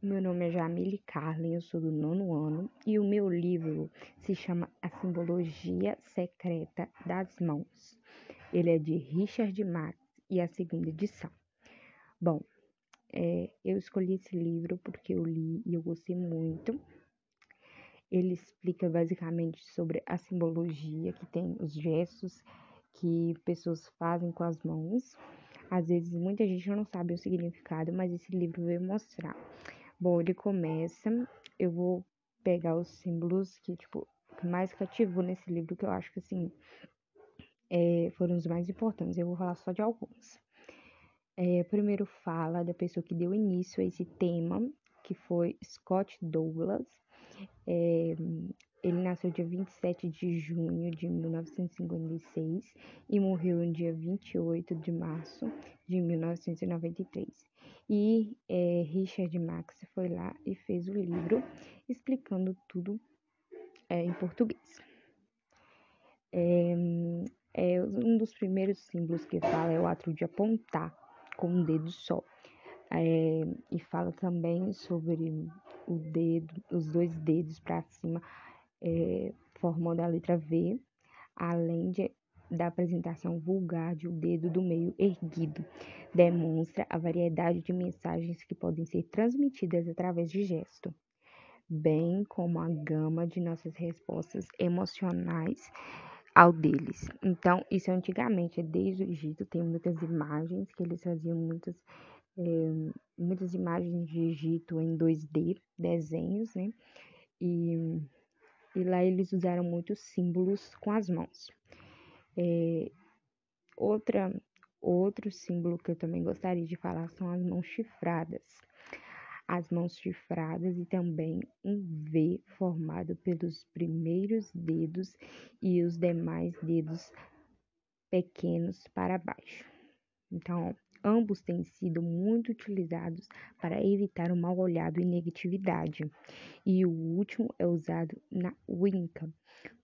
meu nome é Jamile Carlin, eu sou do nono ano e o meu livro se chama A Simbologia Secreta das Mãos. Ele é de Richard Max e a segunda edição. Bom, é, eu escolhi esse livro porque eu li e eu gostei muito. Ele explica basicamente sobre a simbologia que tem os gestos que pessoas fazem com as mãos às vezes muita gente não sabe o significado, mas esse livro veio mostrar. Bom, ele começa, eu vou pegar os símbolos que, tipo, que mais cativou nesse livro, que eu acho que, assim, é, foram os mais importantes. Eu vou falar só de alguns. É, primeiro fala da pessoa que deu início a esse tema, que foi Scott Douglas. É, ele nasceu dia 27 de junho de 1956 e morreu no dia 28 de março de 1993. E é, Richard Max foi lá e fez o livro explicando tudo é, em português. É, é, um dos primeiros símbolos que fala é o ato de apontar com um dedo só. É, e fala também sobre o dedo, os dois dedos para cima é, formando a letra V, além de, da apresentação vulgar de o um dedo do meio erguido. Demonstra a variedade de mensagens que podem ser transmitidas através de gesto, bem como a gama de nossas respostas emocionais ao deles. Então, isso antigamente, desde o Egito, tem muitas imagens que eles faziam muitas, é, muitas imagens de Egito em 2D, desenhos, né? E e lá eles usaram muitos símbolos com as mãos. É, outra, outro símbolo que eu também gostaria de falar são as mãos chifradas. As mãos chifradas e também um V formado pelos primeiros dedos e os demais dedos pequenos para baixo. Então, Ambos têm sido muito utilizados para evitar o mal olhado e negatividade. E o último é usado na Wicca,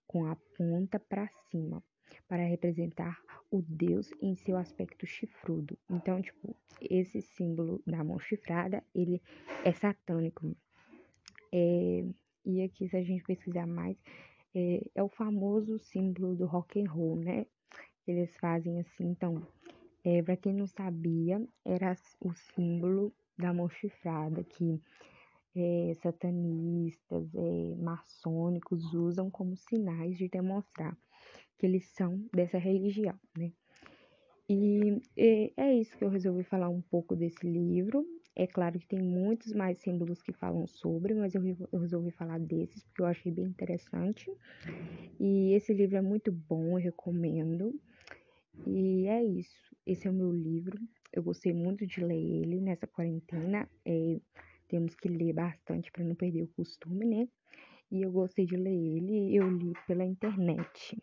com a ponta para cima, para representar o Deus em seu aspecto chifrudo. Então, tipo, esse símbolo da mão chifrada, ele é satânico. É, e aqui, se a gente pesquisar mais, é, é o famoso símbolo do rock and roll, né? Eles fazem assim, então, é, Para quem não sabia, era o símbolo da mão chifrada que é, satanistas, é, maçônicos usam como sinais de demonstrar que eles são dessa religião, né? E, e é isso que eu resolvi falar um pouco desse livro. É claro que tem muitos mais símbolos que falam sobre, mas eu, eu resolvi falar desses porque eu achei bem interessante. E esse livro é muito bom, eu recomendo. E é isso. Esse é o meu livro. Eu gostei muito de ler ele nessa quarentena. É, temos que ler bastante para não perder o costume, né? E eu gostei de ler ele. Eu li pela internet.